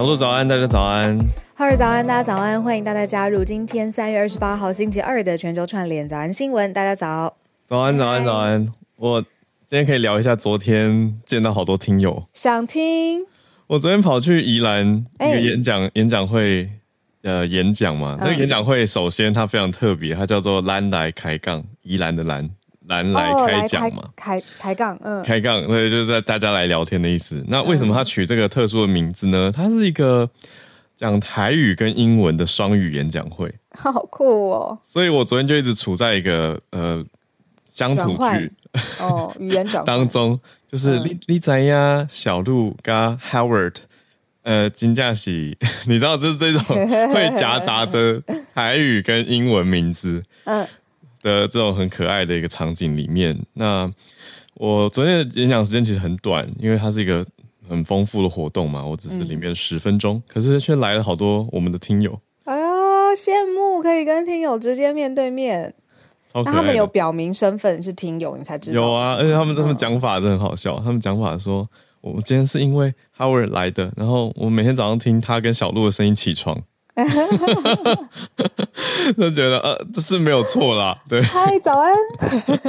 小鹿早安，大家早安。哈尔早安，大家早安，欢迎大家加入今天三月二十八号星期二的全球串联早安新闻。大家早，早安，早安，早安。我今天可以聊一下昨天见到好多听友，想听。我昨天跑去宜兰一个演讲、欸、演讲会，呃，演讲嘛。那个演讲会首先它非常特别，它叫做“兰来开杠”，宜兰的兰。来来开讲嘛，开抬杠，嗯，开杠，对，就是在大家来聊天的意思。那为什么他取这个特殊的名字呢？它是一个讲台语跟英文的双语演讲会，好酷哦！所以我昨天就一直处在一个呃乡土剧哦 语言转当中，就是李李仔呀、小鹿跟 Howard，呃，金架喜，你知道，就是这种会夹杂着台语跟英文名字，嗯。的这种很可爱的一个场景里面，那我昨天的演讲时间其实很短，因为它是一个很丰富的活动嘛，我只是里面十分钟，嗯、可是却来了好多我们的听友。哎呀，羡慕可以跟听友直接面对面。那他们有表明身份是听友，你才知道。有啊，而且他们他们讲法真的很好笑，他们讲法说，我们今天是因为 Howard 来的，然后我每天早上听他跟小鹿的声音起床。就觉得呃，这是没有错啦，对。嗨，早安。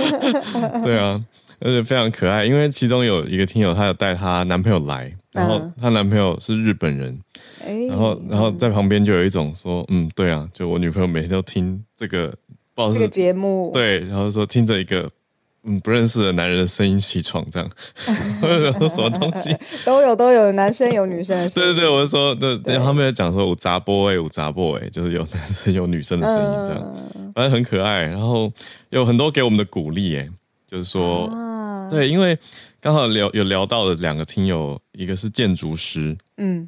对啊，而且非常可爱，因为其中有一个听友，她有带她男朋友来，然后她男朋友是日本人，嗯、然后然后在旁边就有一种说，嗯，对啊，就我女朋友每天都听这个，不知道是这个节目，对，然后说听着一个。嗯，不认识的男人的声音起床，这样，什么东西 都有，都有男生有女生的声音。对对对，我是说，对，对他们在讲说有杂波诶，有杂波诶，就是有男生有女生的声音这样，嗯、反正很可爱。然后有很多给我们的鼓励诶，就是说，啊、对，因为刚好聊有聊到的两个听友，一个是建筑师，嗯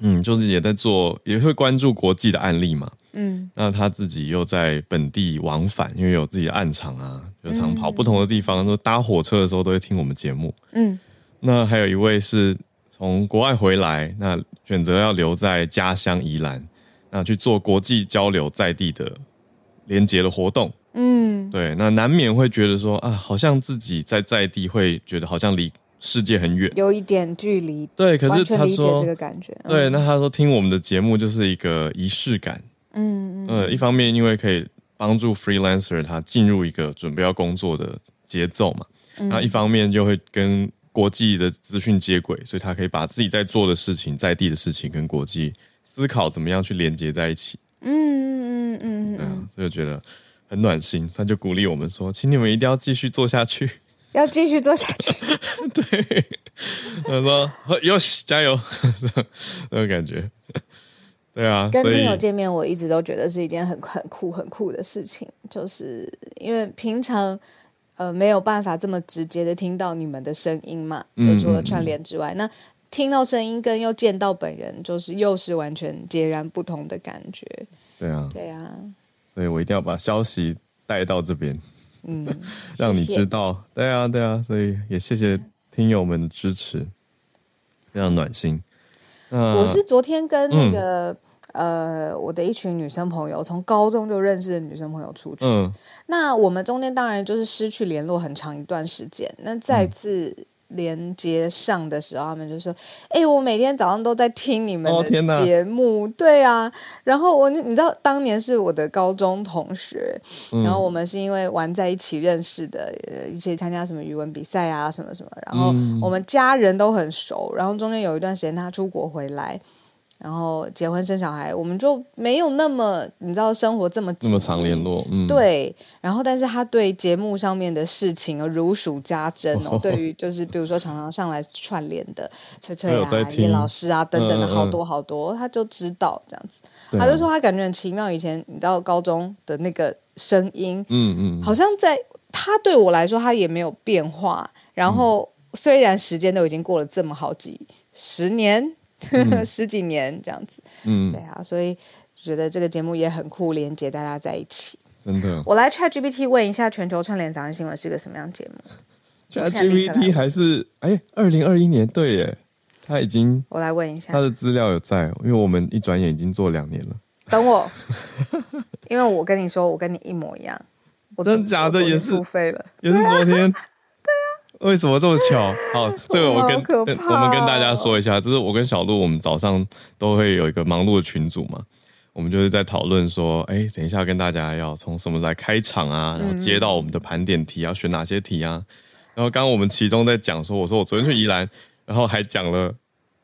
嗯，就是也在做，也会关注国际的案例嘛。嗯，那他自己又在本地往返，因为有自己的暗场啊，就常跑不同的地方。说、嗯、搭火车的时候都会听我们节目。嗯，那还有一位是从国外回来，那选择要留在家乡宜兰，那去做国际交流在地的连结的活动。嗯，对，那难免会觉得说啊，好像自己在在地会觉得好像离世界很远，有一点距离。对，可是他说这个感觉，对，那他说听我们的节目就是一个仪式感。嗯，呃，一方面因为可以帮助 freelancer 他进入一个准备要工作的节奏嘛，嗯、然后一方面又会跟国际的资讯接轨，所以他可以把自己在做的事情、在地的事情跟国际思考怎么样去连接在一起。嗯嗯嗯嗯，所以我觉得很暖心，他就鼓励我们说，请你们一定要继续做下去，要继续做下去。对，他说 哟西加油，那种感觉。对啊，跟听友见面，我一直都觉得是一件很很酷、很酷的事情，就是因为平常呃没有办法这么直接的听到你们的声音嘛，就除了串联之外，嗯、那听到声音跟又见到本人，就是又是完全截然不同的感觉。对啊，对啊，所以我一定要把消息带到这边，嗯，让你知道。谢谢对啊，对啊，所以也谢谢听友们的支持，非常暖心。我是昨天跟那个、嗯、呃我的一群女生朋友，从高中就认识的女生朋友出去。嗯、那我们中间当然就是失去联络很长一段时间。那再次连接上的时候，他们就说：“哎、欸，我每天早上都在听你们的节目。哦”对啊，然后我你知道，当年是我的高中同学，嗯、然后我们是因为玩在一起认识的，一起参加什么语文比赛啊，什么什么，然后我们家人都很熟，然后中间有一段时间他出国回来。然后结婚生小孩，我们就没有那么你知道生活这么这么常联络，嗯，对。然后，但是他对节目上面的事情如数家珍哦。对于就是比如说常常上来串联的翠翠啊、叶老师啊等等的好多好多，他就知道这样子。他就说他感觉很奇妙，以前你知道高中的那个声音，嗯嗯，好像在他对我来说他也没有变化。然后虽然时间都已经过了这么好几十年。十几年这样子，嗯，对啊，所以觉得这个节目也很酷，连接大家在一起。真的，我来 ChatGPT 问一下，全球串联早安新闻是个什么样节目？ChatGPT 还是哎，二零二一年对耶，他已经我来问一下，他的资料有在，因为我们一转眼已经做两年了。等我，因为我跟你说，我跟你一模一样，我真的假的也是付费了，也是昨天。为什么这么巧？好，这个我跟、哦、我们跟大家说一下，就是我跟小鹿，我们早上都会有一个忙碌的群组嘛，我们就是在讨论说，哎，等一下跟大家要从什么来开场啊，然后接到我们的盘点题，要选哪些题啊？然后刚刚我们其中在讲说，我说我昨天去宜兰，然后还讲了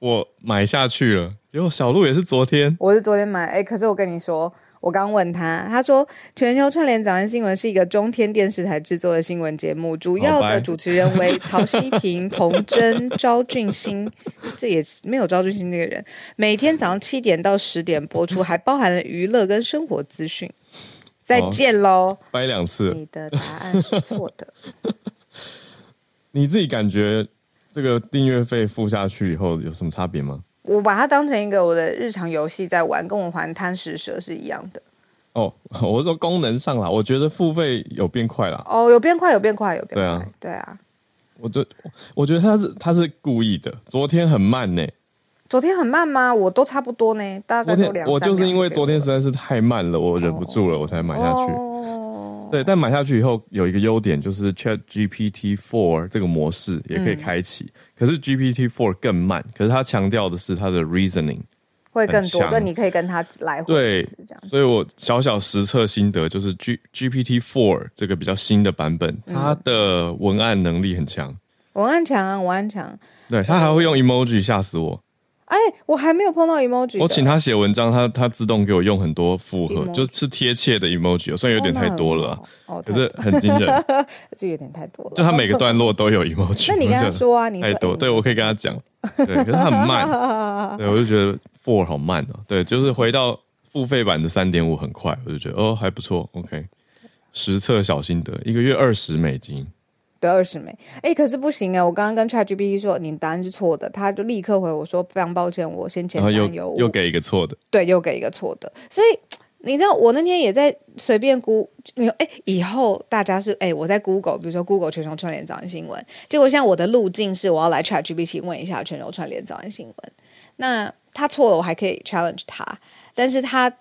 我买下去了，结果小鹿也是昨天，我是昨天买，哎，可是我跟你说。我刚问他，他说全球串联早安新闻是一个中天电视台制作的新闻节目，主要的主持人为 曹希平、童真、昭俊兴，这也是没有昭俊兴这个人。每天早上七点到十点播出，还包含了娱乐跟生活资讯。再见喽！掰两次，你的答案是错的。你自己感觉这个订阅费付下去以后有什么差别吗？我把它当成一个我的日常游戏在玩，跟我玩贪食蛇是一样的。哦，我说功能上啦，我觉得付费有变快啦。哦，有变快，有变快，有变快。对啊，对啊。我觉我觉得他是他是故意的。昨天很慢呢。昨天很慢吗？我都差不多呢，大概都两。我就是因为昨天实在是太慢了，我忍不住了，哦、我才买下去。哦对，但买下去以后有一个优点，就是 Chat GPT Four 这个模式也可以开启。嗯、可是 GPT Four 更慢，可是它强调的是它的 reasoning 会更多，那你可以跟它来回对，所以我小小实测心得就是 G GPT Four 这个比较新的版本，它的文案能力很强，文案强，文案强，对，它还会用 emoji 吓死我。哎，我还没有碰到 emoji。我请他写文章，他他自动给我用很多符合就是贴切的 emoji，虽然有点太多了，哦、可是很惊人。这有点太多了。就他每个段落都有 emoji。那你跟他说啊，你太多，对我可以跟他讲。对，可是他很慢。对，我就觉得 four 好慢哦。对，就是回到付费版的三点五很快，我就觉得哦还不错。OK，实测小心得，一个月二十美金。对，二十枚，哎，可是不行啊！我刚刚跟 ChatGPT 说你答案是错的，他就立刻回我说非常抱歉，我先前担忧又又给一个错的，对，又给一个错的。所以你知道，我那天也在随便估，你哎，以后大家是哎，我在 Google，比如说 Google 全球串联早安新闻，结果像我的路径是我要来 ChatGPT 问一下全球串联早安新闻，那他错了，我还可以 challenge 他，但是他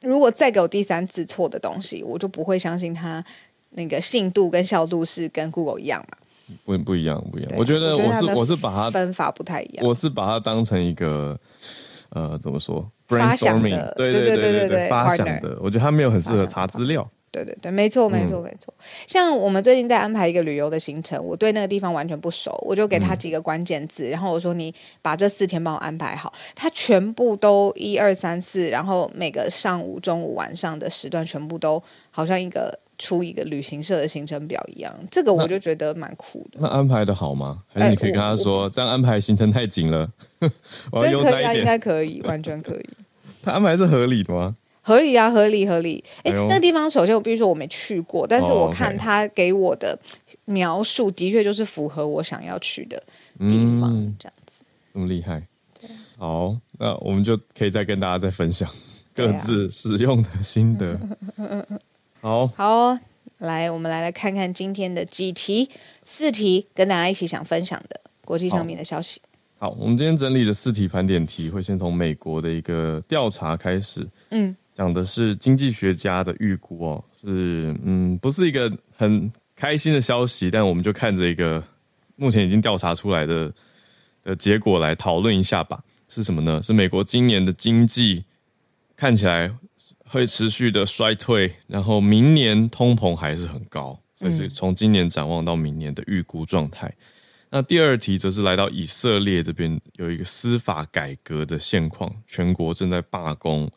如果再给我第三次错的东西，我就不会相信他。那个信度跟效度是跟 Google 一样嘛？不不一样，不一样。我觉得我是我是把它分法不太一样。我是把它当成一个呃，怎么说？brainstorming，对对对对对，发想的。我觉得它没有很适合查资料。对对对，没错没错没错。像我们最近在安排一个旅游的行程，我对那个地方完全不熟，我就给他几个关键字，然后我说你把这四天帮我安排好。他全部都一二三四，然后每个上午、中午、晚上的时段全部都好像一个。出一个旅行社的行程表一样，这个我就觉得蛮酷的。那，那安排的好吗？还是你可以跟他说，欸、这样安排行程太紧了，我要悠哉一点。应该可以，完全可以。他安排是合理的吗？合理啊，合理合理。哎、欸，哎、那个地方首先我必须说我没去过，但是我看他给我的描述的确就是符合我想要去的地方，嗯、这样子。这么厉害？好，那我们就可以再跟大家再分享各自使用的心得。好好、哦，来，我们来来看看今天的几题，四题跟大家一起想分享的国际上面的消息。好，好，我们今天整理的四题盘点题，会先从美国的一个调查开始。嗯，讲的是经济学家的预估哦，是嗯，不是一个很开心的消息，但我们就看着一个目前已经调查出来的的结果来讨论一下吧。是什么呢？是美国今年的经济看起来。会持续的衰退，然后明年通膨还是很高，所以是从今年展望到明年的预估状态。嗯、那第二题则是来到以色列这边有一个司法改革的现况，全国正在罢工。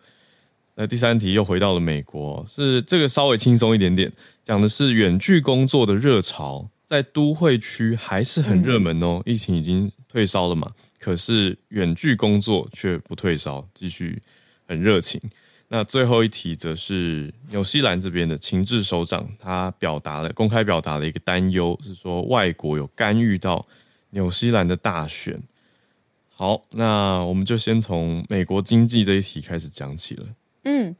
那第三题又回到了美国，是这个稍微轻松一点点，讲的是远距工作的热潮在都会区还是很热门哦，嗯、疫情已经退烧了嘛，可是远距工作却不退烧，继续很热情。那最后一题则是纽西兰这边的情治首长，他表达了公开表达了一个担忧，是说外国有干预到纽西兰的大选。好，那我们就先从美国经济这一题开始讲起了。嗯，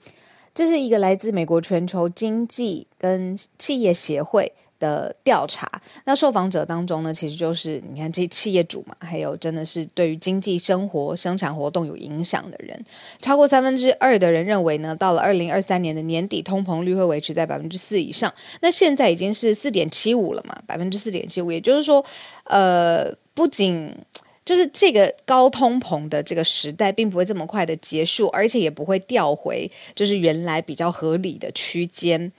这是一个来自美国全球经济跟企业协会的调查，那受访者当中呢，其实就是你看这企业主嘛，还有真的是对于经济生活、生产活动有影响的人，超过三分之二的人认为呢，到了二零二三年的年底，通膨率会维持在百分之四以上。那现在已经是四点七五了嘛，百分之四点七五，也就是说，呃，不仅就是这个高通膨的这个时代，并不会这么快的结束，而且也不会掉回就是原来比较合理的区间。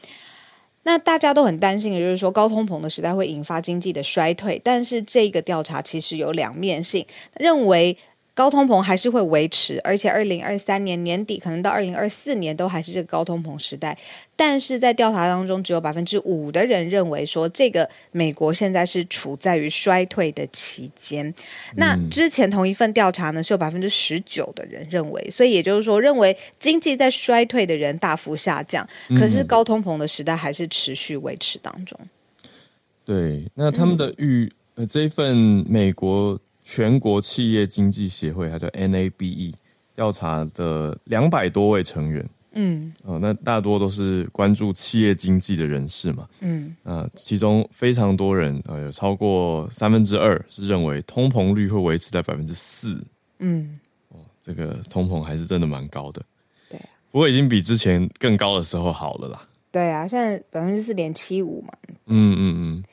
那大家都很担心的就是说，高通膨的时代会引发经济的衰退，但是这个调查其实有两面性，认为。高通膨还是会维持，而且二零二三年年底可能到二零二四年都还是这个高通膨时代。但是在调查当中，只有百分之五的人认为说，这个美国现在是处在于衰退的期间。那之前同一份调查呢，是有百分之十九的人认为，所以也就是说，认为经济在衰退的人大幅下降，可是高通膨的时代还是持续维持当中。对，那他们的预、嗯、呃这一份美国。全国企业经济协会，它叫 NABE，调查的两百多位成员，嗯，哦，那大多都是关注企业经济的人士嘛，嗯，啊，其中非常多人，呃，有超过三分之二是认为通膨率会维持在百分之四，嗯，哦，这个通膨还是真的蛮高的，对，不过已经比之前更高的时候好了啦，对啊，现在百分之四点七五嘛，嗯嗯嗯。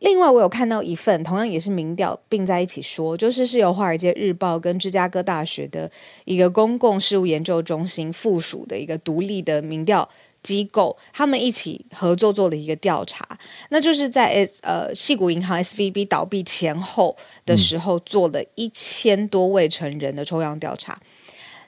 另外，我有看到一份同样也是民调并在一起说，就是是由《华尔街日报》跟芝加哥大学的一个公共事务研究中心附属的一个独立的民调机构，他们一起合作做了一个调查，那就是在呃矽谷银行 SVB 倒闭前后的时候，做了一千多位成人的抽样调查。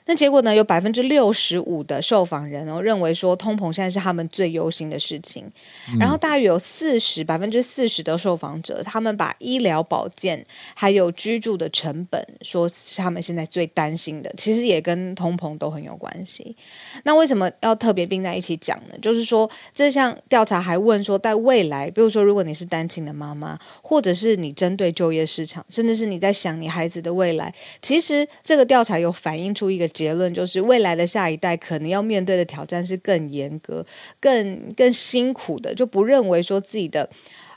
那结果呢？有百分之六十五的受访人哦认为说通膨现在是他们最忧心的事情，嗯、然后大约有四十百分之四十的受访者，他们把医疗保健还有居住的成本说是他们现在最担心的，其实也跟通膨都很有关系。那为什么要特别并在一起讲呢？就是说这项调查还问说，在未来，比如说如果你是单亲的妈妈，或者是你针对就业市场，甚至是你在想你孩子的未来，其实这个调查有反映出一个。结论就是，未来的下一代可能要面对的挑战是更严格、更更辛苦的，就不认为说自己的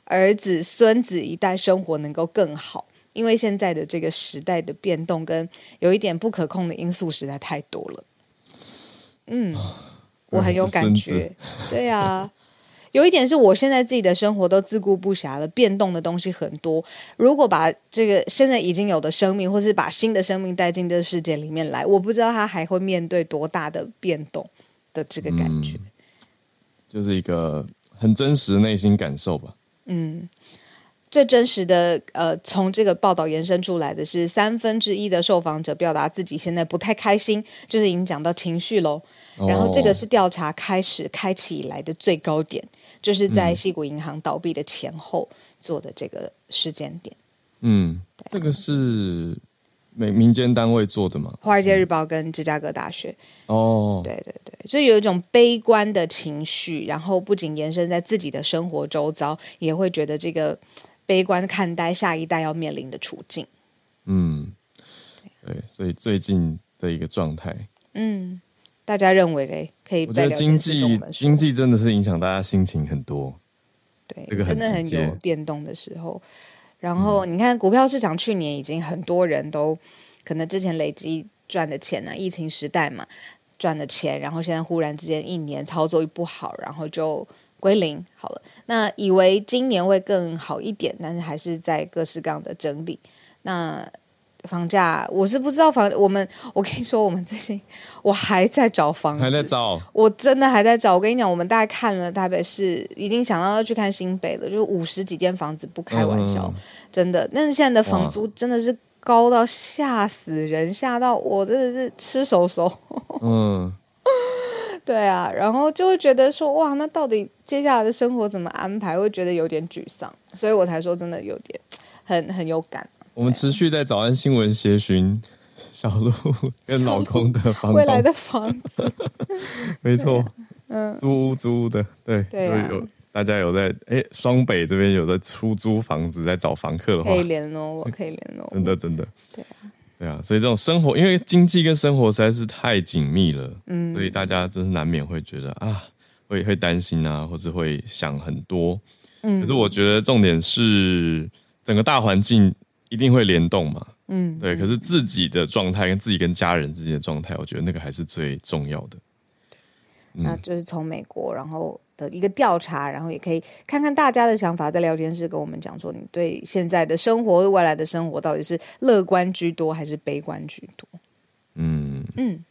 儿子、孙子一代生活能够更好，因为现在的这个时代的变动跟有一点不可控的因素实在太多了。嗯，我很有感觉，对啊。有一点是我现在自己的生活都自顾不暇了，变动的东西很多。如果把这个现在已经有的生命，或是把新的生命带进这个世界里面来，我不知道他还会面对多大的变动的这个感觉，嗯、就是一个很真实的内心感受吧。嗯，最真实的呃，从这个报道延伸出来的是三分之一的受访者表达自己现在不太开心，就是已经讲到情绪喽。然后这个是调查开始开启以来的最高点。就是在西谷银行倒闭的前后做的这个时间点。嗯，啊、这个是民民间单位做的吗？华尔街日报跟芝加哥大学。哦，对对对，所以有一种悲观的情绪，然后不仅延伸在自己的生活周遭，也会觉得这个悲观看待下一代要面临的处境。嗯，对，所以最近的一个状态。嗯。大家认为嘞，可以。我觉得经济经济真的是影响大家心情很多，对，这个很真的很有变动的时候。然后你看，股票市场去年已经很多人都可能之前累积赚的钱呢、啊，疫情时代嘛赚的钱，然后现在忽然之间一年操作一不好，然后就归零好了。那以为今年会更好一点，但是还是在各式各样的整理。那。房价，我是不知道房。我们，我跟你说，我们最近我还在找房子，还在找。我真的还在找。我跟你讲，我们大概看了台北市，已经想到要去看新北了，就是五十几间房子，不开玩笑，嗯、真的。但是现在的房租真的是高到吓死人，吓到我真的是吃手手。嗯，对啊，然后就会觉得说，哇，那到底接下来的生活怎么安排？会觉得有点沮丧，所以我才说真的有点很很有感。我们持续在早安新闻协寻小鹿 跟老公的房未来的房子，没错，嗯，租屋租屋的，对，对啊、有大家有在哎，双北这边有在出租房子，在找房客的话，可以联络我，可以联络。我，真的真的，对啊，对啊，所以这种生活，因为经济跟生活实在是太紧密了，嗯，所以大家真是难免会觉得啊，会会担心啊，或者会想很多。嗯，可是我觉得重点是整个大环境一定会联动嘛。嗯，对。可是自己的状态跟自己跟家人之间的状态，我觉得那个还是最重要的。嗯、那就是从美国，然后的一个调查，然后也可以看看大家的想法，在聊天室跟我们讲说，你对现在的生活、未来的生活，到底是乐观居多还是悲观居多？嗯嗯。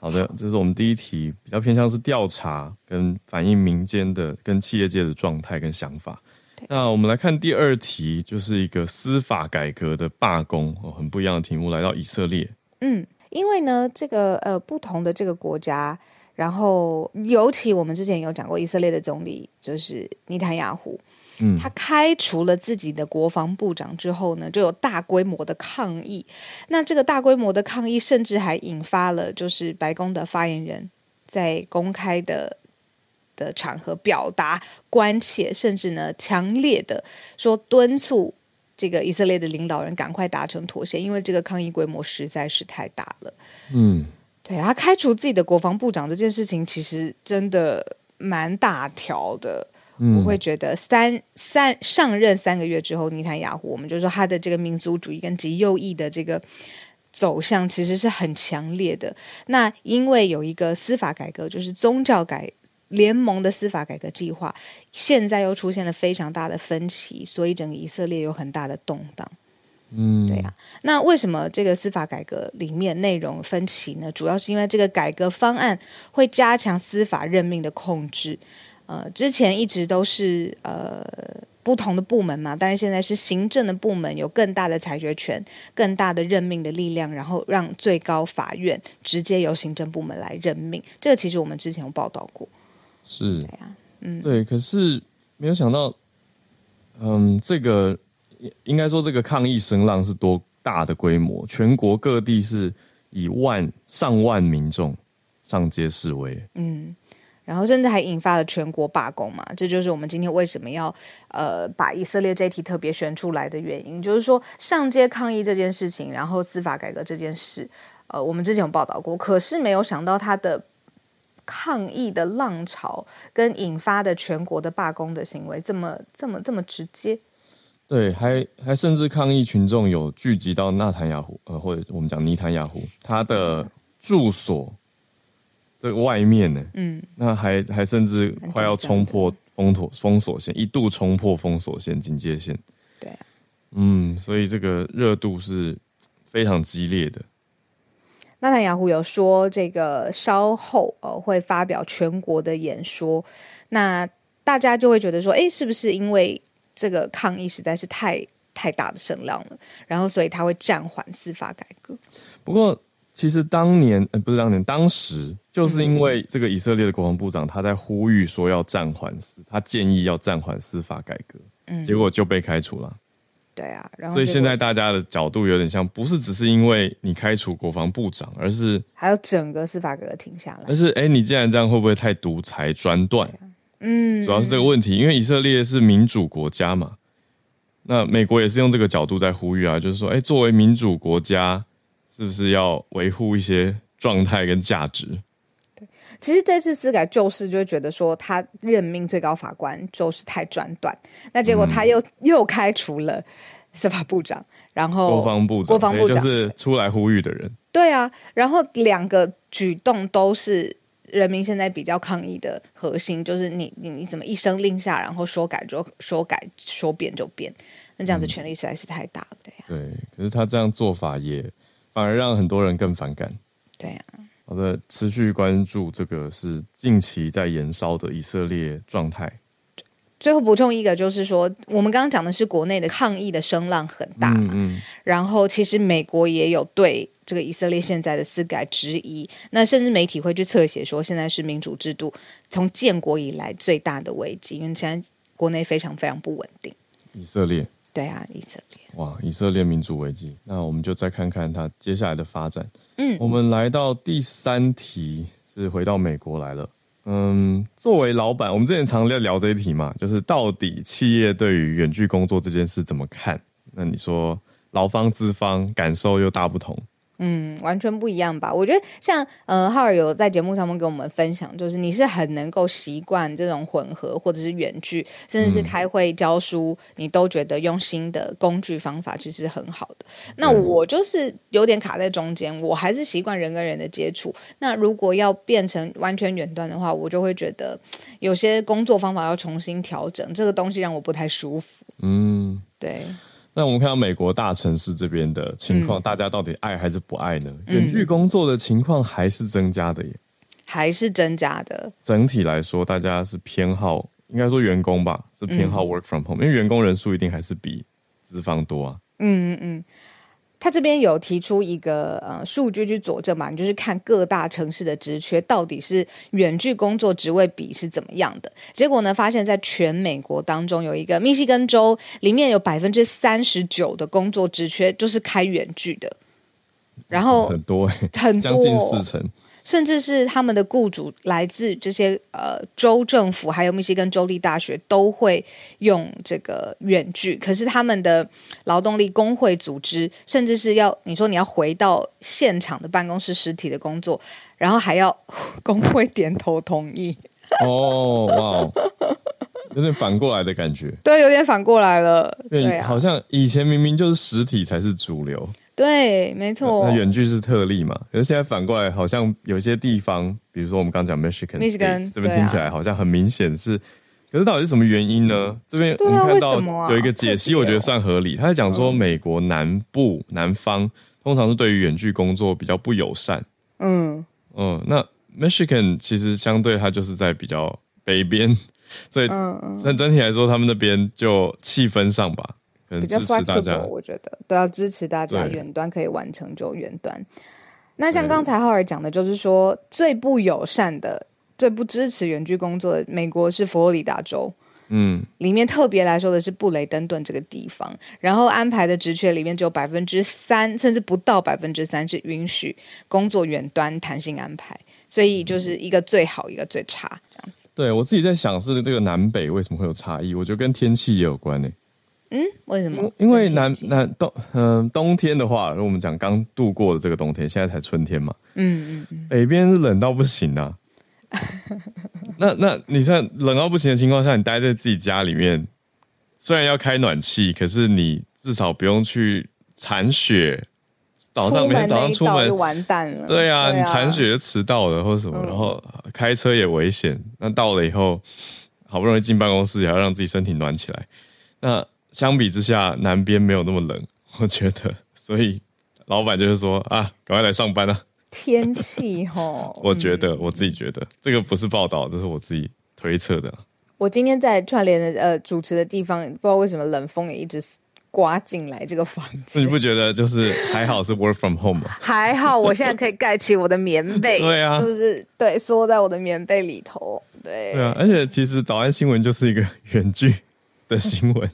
好的，这是我们第一题，比较偏向是调查跟反映民间的跟企业界的状态跟想法。那我们来看第二题，就是一个司法改革的罢工哦，很不一样的题目，来到以色列。嗯，因为呢，这个呃不同的这个国家。然后，尤其我们之前有讲过，以色列的总理就是尼坦雅胡，嗯，他开除了自己的国防部长之后呢，就有大规模的抗议。那这个大规模的抗议，甚至还引发了就是白宫的发言人，在公开的的场合表达关切，甚至呢强烈的说敦促这个以色列的领导人赶快达成妥协，因为这个抗议规模实在是太大了。嗯。对，他开除自己的国防部长这件事情，其实真的蛮大条的。嗯、我会觉得三三上任三个月之后，尼坦雅胡，我们就说他的这个民族主义跟极右翼的这个走向，其实是很强烈的。那因为有一个司法改革，就是宗教改联盟的司法改革计划，现在又出现了非常大的分歧，所以整个以色列有很大的动荡。嗯，对呀。那为什么这个司法改革里面内容分歧呢？主要是因为这个改革方案会加强司法任命的控制。呃，之前一直都是呃不同的部门嘛，但是现在是行政的部门有更大的裁决权、更大的任命的力量，然后让最高法院直接由行政部门来任命。这个其实我们之前有报道过。是，嗯，对。可是没有想到，嗯，这个。应该说，这个抗议声浪是多大的规模？全国各地是以万上万民众上街示威，嗯，然后甚至还引发了全国罢工嘛。这就是我们今天为什么要呃把以色列这一题特别选出来的原因，就是说上街抗议这件事情，然后司法改革这件事，呃，我们之前有报道过，可是没有想到他的抗议的浪潮跟引发的全国的罢工的行为这么这么这么直接。对，还还甚至抗议群众有聚集到纳坦雅胡，呃，或者我们讲尼坦雅胡他的住所这个外面呢，嗯，那还还甚至快要冲破封锁封锁线，一度冲破封锁线警戒线，对啊，嗯，所以这个热度是非常激烈的。纳坦雅胡有说，这个稍后呃会发表全国的演说，那大家就会觉得说，哎，是不是因为？这个抗议实在是太太大的声量了，然后所以他会暂缓司法改革。不过，其实当年呃不是当年，当时就是因为这个以色列的国防部长他在呼吁说要暂缓司，他建议要暂缓司法改革，嗯，结果就被开除了。对啊，然后所以现在大家的角度有点像，不是只是因为你开除国防部长，而是还有整个司法改革停下来。而是哎，你既然这样，会不会太独裁专断？嗯，主要是这个问题，因为以色列是民主国家嘛，那美国也是用这个角度在呼吁啊，就是说，哎，作为民主国家，是不是要维护一些状态跟价值？对，其实这次司改就是就会觉得说，他任命最高法官就是太专断，那结果他又、嗯、又开除了司法部长，然后国防部长，国防部长就是出来呼吁的人，对啊，然后两个举动都是。人民现在比较抗议的核心就是你你你怎么一声令下，然后说改就说改，说变就变，那这样子权力实在是太大了，对呀、啊。对，可是他这样做法也反而让很多人更反感。对呀、啊。好的，持续关注这个是近期在延烧的以色列状态。最后补充一个，就是说我们刚刚讲的是国内的抗议的声浪很大，嗯，嗯，然后其实美国也有对。这个以色列现在的司改质疑，那甚至媒体会去侧写说，现在是民主制度从建国以来最大的危机，因为现在国内非常非常不稳定。以色列，对啊，以色列，哇，以色列民主危机，那我们就再看看它接下来的发展。嗯，我们来到第三题，是回到美国来了。嗯，作为老板，我们之前常在聊这一题嘛，就是到底企业对于远距工作这件事怎么看？那你说劳方资方感受又大不同。嗯，完全不一样吧？我觉得像呃，浩尔有在节目上面跟我们分享，就是你是很能够习惯这种混合或者是远距，甚至是开会教书，嗯、你都觉得用新的工具方法其实很好的。那我就是有点卡在中间，我还是习惯人跟人的接触。那如果要变成完全远端的话，我就会觉得有些工作方法要重新调整，这个东西让我不太舒服。嗯，对。那我们看到美国大城市这边的情况，嗯、大家到底爱还是不爱呢？远距工作的情况还是增加的耶，还是增加的。整体来说，大家是偏好，应该说员工吧，是偏好 work from home，、嗯、因为员工人数一定还是比资方多啊。嗯嗯嗯。他这边有提出一个呃数据去佐证嘛，你就是看各大城市的职缺到底是远距工作职位比是怎么样的。结果呢，发现在全美国当中有一个密西根州里面有百分之三十九的工作职缺就是开远距的，然后很多、欸、很多将近四成。甚至是他们的雇主来自这些呃州政府，还有密西根州立大学，都会用这个远距。可是他们的劳动力工会组织，甚至是要你说你要回到现场的办公室实体的工作，然后还要工会点头同意。哦，哇，有点反过来的感觉。对，有点反过来了。对，对啊，好像以前明明就是实体才是主流。对，没错。那远距是特例嘛？可是现在反过来，好像有些地方，比如说我们刚讲 Michigan State 这边听起来好像很明显是，啊、可是到底是什么原因呢？这边我们看到有一个解析，我觉得算合理。他在讲说，美国南部南方通常是对于远距工作比较不友善。嗯嗯，那 Michigan 其实相对它就是在比较北边，所以但整体来说，他们那边就气氛上吧。比较 flexible，我觉得都要支持大家远端可以完成就远端。那像刚才浩尔讲的，就是说最不友善的、最不支持远距工作的，美国是佛罗里达州。嗯，里面特别来说的是布雷登顿这个地方，然后安排的职缺里面只有百分之三，甚至不到百分之三是允许工作远端弹性安排，所以就是一个最好，一个最差这样子。对，我自己在想是这个南北为什么会有差异？我觉得跟天气也有关呢、欸。嗯，为什么？因为南南冬，嗯、呃，冬天的话，如果我们讲刚度过的这个冬天，现在才春天嘛。嗯嗯嗯，北边是冷到不行啊。那那你像冷到不行的情况下，你待在自己家里面，虽然要开暖气，可是你至少不用去铲雪。早上每天早上出门就完蛋了。对啊，你铲雪就迟到了或者什么，嗯、然后开车也危险。那到了以后，好不容易进办公室，也要让自己身体暖起来。那相比之下，南边没有那么冷，我觉得，所以老板就是说啊，赶快来上班啊。天气齁，我觉得、嗯、我自己觉得这个不是报道，这是我自己推测的。我今天在串联的呃主持的地方，不知道为什么冷风也一直刮进来这个房间。你不觉得就是还好是 work from home 吗？还好，我现在可以盖起我的棉被。对啊，就是对，缩在我的棉被里头。对，对啊，而且其实早安新闻就是一个远距的新闻。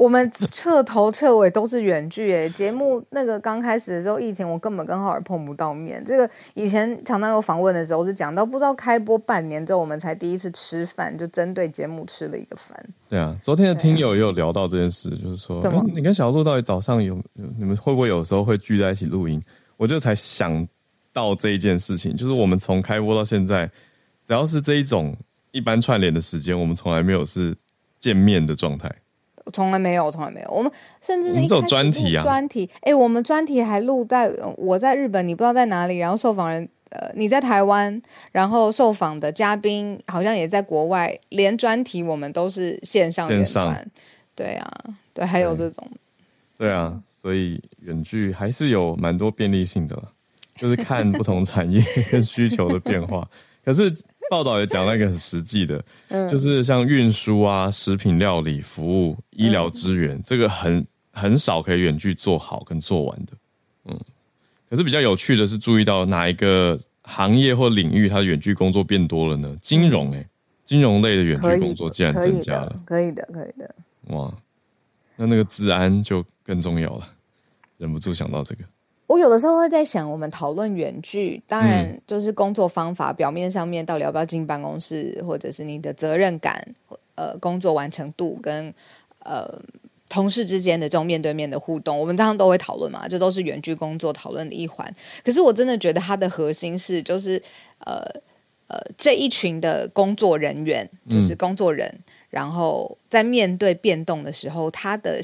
我们彻头彻尾都是远距诶，节目那个刚开始的时候，疫情我根本跟浩尔碰不到面。这个以前常常有访问的时候是讲到，不知道开播半年之后，我们才第一次吃饭，就针对节目吃了一个饭。对啊，昨天的听友也有聊到这件事，就是说，怎么你跟小鹿到底早上有你们会不会有时候会聚在一起录音？我就才想到这一件事情，就是我们从开播到现在，只要是这一种一般串联的时间，我们从来没有是见面的状态。从来没有，从来没有。我们甚至是一种专题啊，专题。哎，我们专题还录在我在日本，你不知道在哪里。然后受访人呃，你在台湾，然后受访的嘉宾好像也在国外。连专题我们都是线上线上。对啊，对，还有这种。对，对啊，所以远距还是有蛮多便利性的，就是看不同产业跟需求的变化。可是。报道也讲那个很实际的，嗯、就是像运输啊、食品料理、服务、医疗资源，嗯、这个很很少可以远距做好跟做完的。嗯，可是比较有趣的是，注意到哪一个行业或领域它的远距工作变多了呢？金融、欸，哎，金融类的远距工作竟然增加了，可以的。可以的哇，那那个治安就更重要了，忍不住想到这个。我有的时候会在想，我们讨论远距，当然就是工作方法，表面上面到底要不要进办公室，或者是你的责任感，呃，工作完成度跟呃同事之间的这种面对面的互动，我们当然都会讨论嘛，这都是远距工作讨论的一环。可是我真的觉得它的核心是，就是呃呃这一群的工作人员，就是工作人，嗯、然后在面对变动的时候，他的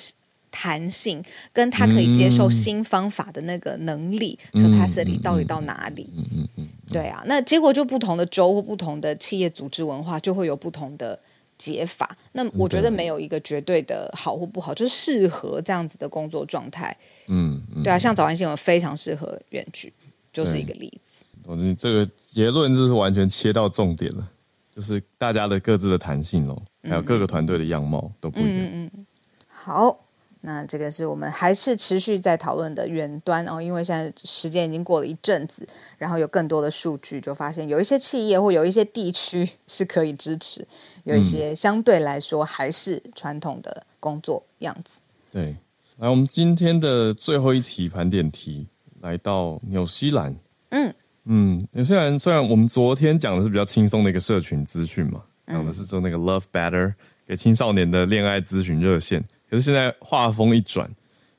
弹性跟他可以接受新方法的那个能力、嗯、capacity 到底到哪里？嗯嗯嗯，对啊，那结果就不同的州或不同的企业组织文化就会有不同的。解法，那我觉得没有一个绝对的好或不好，就是适合这样子的工作状态。嗯，嗯对啊，像早安新闻非常适合远距，就是一个例子。我觉得这个结论就是完全切到重点了，就是大家的各自的弹性哦，还有各个团队的样貌都不一样。嗯，嗯，嗯，好。那这个是我们还是持续在讨论的远端哦，因为现在时间已经过了一阵子，然后有更多的数据，就发现有一些企业或有一些地区 是可以支持，有一些相对来说还是传统的工作样子。嗯、对，来我们今天的最后一题盘点题，来到纽西兰。嗯嗯，纽西兰虽然我们昨天讲的是比较轻松的一个社群资讯嘛，讲的是说那个 Love Better 给青少年的恋爱咨询热线。可是现在画风一转，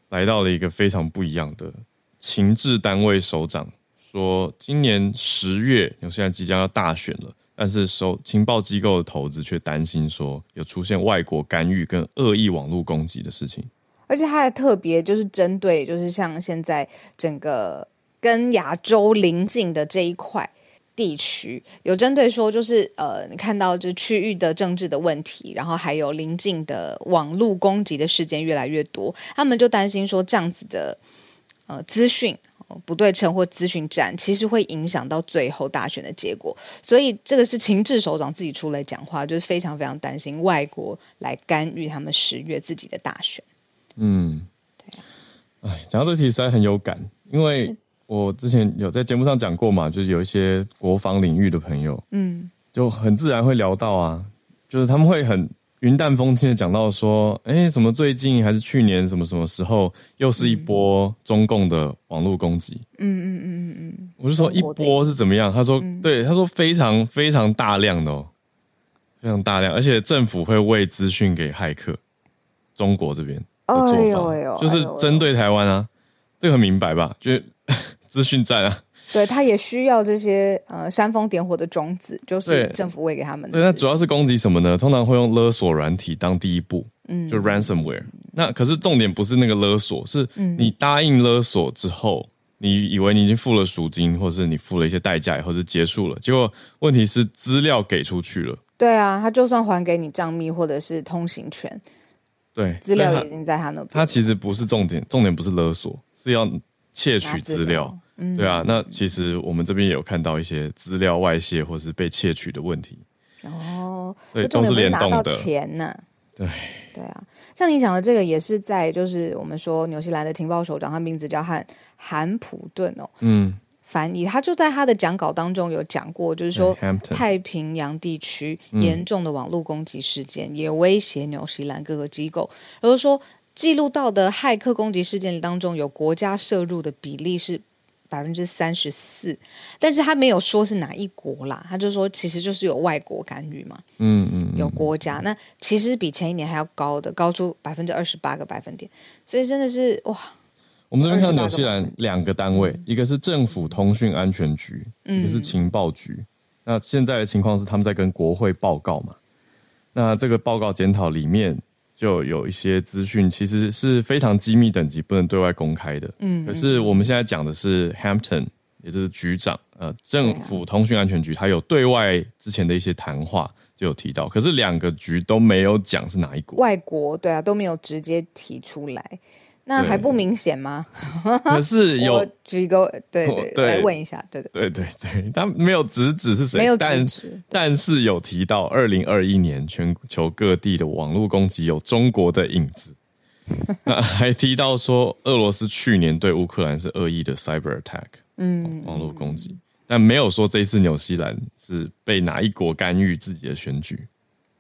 来到了一个非常不一样的情治单位首长说，今年十月，纽西兰即将要大选了，但是收情报机构的投资却担心说有出现外国干预跟恶意网络攻击的事情，而且他还特别就是针对，就是像现在整个跟亚洲邻近的这一块。地区有针对说，就是呃，你看到这区域的政治的问题，然后还有邻近的网络攻击的事件越来越多，他们就担心说，这样子的呃资讯不对称或资讯战，其实会影响到最后大选的结果。所以这个是情治首长自己出来讲话，就是非常非常担心外国来干预他们十月自己的大选。嗯，对啊，哎，讲到这题实在很有感，因为。我之前有在节目上讲过嘛，就是有一些国防领域的朋友，嗯，就很自然会聊到啊，就是他们会很云淡风轻的讲到说，哎、欸，什么最近还是去年什么什么时候又是一波中共的网络攻击，嗯嗯嗯嗯嗯，我就说一波是怎么样？他说，嗯、对，他说非常非常大量的哦，非常大量，而且政府会喂资讯给骇客，中国这边的做法，哎呦哎呦就是针对台湾啊，这个很明白吧？就。资讯战啊，对，他也需要这些呃煽风点火的种子，就是政府喂给他们的。对，那主要是攻击什么呢？通常会用勒索软体当第一步，嗯，就 ransomware。那可是重点不是那个勒索，是你答应勒索之后，你以为你已经付了赎金，或是你付了一些代价，或是结束了，结果问题是资料给出去了。对啊，他就算还给你账密或者是通行权，对，资料已经在他那边。他其实不是重点，重点不是勒索，是要窃取资料。嗯，对啊，那其实我们这边也有看到一些资料外泄或是被窃取的问题。哦，对，都是联动的。钱呢、啊？对，对啊，像你讲的这个也是在，就是我们说纽西兰的情报首长，他名字叫汉韩普顿哦。嗯，翻译他就在他的讲稿当中有讲过，就是说太平洋地区严重的网络攻击事件也威胁纽西兰各个机构，而、就是说记录到的骇客攻击事件当中有国家涉入的比例是。百分之三十四，但是他没有说是哪一国啦，他就说其实就是有外国干预嘛，嗯嗯，有国家，那其实比前一年还要高的，高出百分之二十八个百分点，所以真的是哇。我们这边看纽西兰两个单位，一个是政府通讯安全局，一个是情报局。那现在的情况是他们在跟国会报告嘛？那这个报告检讨里面。就有一些资讯其实是非常机密等级，不能对外公开的。嗯，可是我们现在讲的是 Hampton，也就是局长，呃，政府通讯安全局，他有对外之前的一些谈话就有提到，可是两个局都没有讲是哪一国。外国，对啊，都没有直接提出来。那还不明显吗？可是 有举一个，对对，对。来问一下，对对对。对对，他没有直指是谁，没有直指，但是有提到二零二一年全球各地的网络攻击有中国的影子，那还提到说俄罗斯去年对乌克兰是恶意的 cyber attack，嗯，网络攻击，但没有说这一次纽西兰是被哪一国干预自己的选举。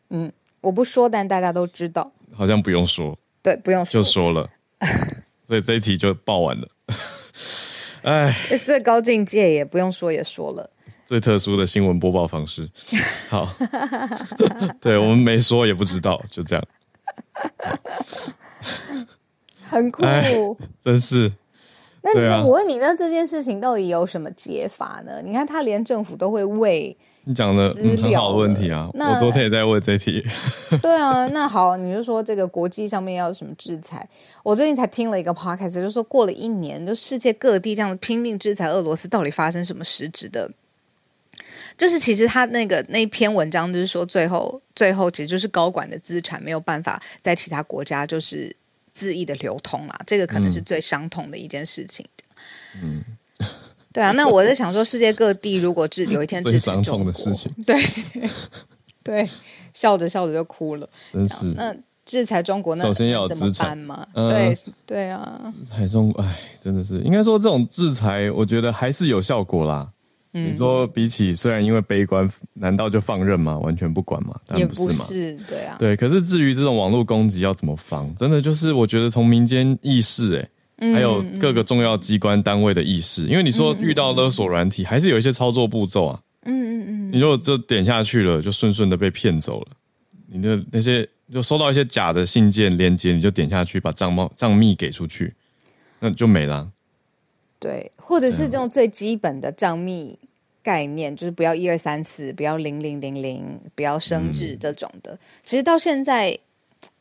嗯，我不说，但大家都知道，好像不用说，对，不用说，就说了。所以这一题就报完了，哎，最高境界也不用说也说了，最特殊的新闻播报方式，好，对我们没说也不知道，就这样。很酷，真是。那那我问你，那这件事情到底有什么解法呢？你看，他连政府都会喂。你讲的、嗯、很好的问题啊！我昨天也在问这题。对啊，那好，你就说这个国际上面要有什么制裁？我最近才听了一个 podcast，就是说过了一年，就世界各地这样拼命制裁俄罗斯，到底发生什么实质的？就是其实他那个那篇文章就是说，最后最后其实就是高管的资产没有办法在其他国家就是恣意的流通啦，这个可能是最伤痛的一件事情。嗯。对啊，那我在想说，世界各地如果制有一天制裁中国，对对，笑着笑着就哭了，真是。那制裁中国，那首先要有资产嘛？对对啊，制裁中国，哎，真的是应该说这种制裁，我觉得还是有效果啦。你说比起虽然因为悲观，难道就放任吗？完全不管吗？当然不是嘛，是，对啊，对。可是至于这种网络攻击要怎么防，真的就是我觉得从民间意识，哎。还有各个重要机关单位的意识，因为你说遇到勒索软体，还是有一些操作步骤啊。嗯嗯嗯。你如果就点下去了，就顺顺的被骗走了。你的那些就收到一些假的信件链接，你就点下去把账号账密给出去，那就没了。对，或者是这种最基本的账密概念，就是不要一二三四，不要零零零零，不要生日这种的。嗯、其实到现在，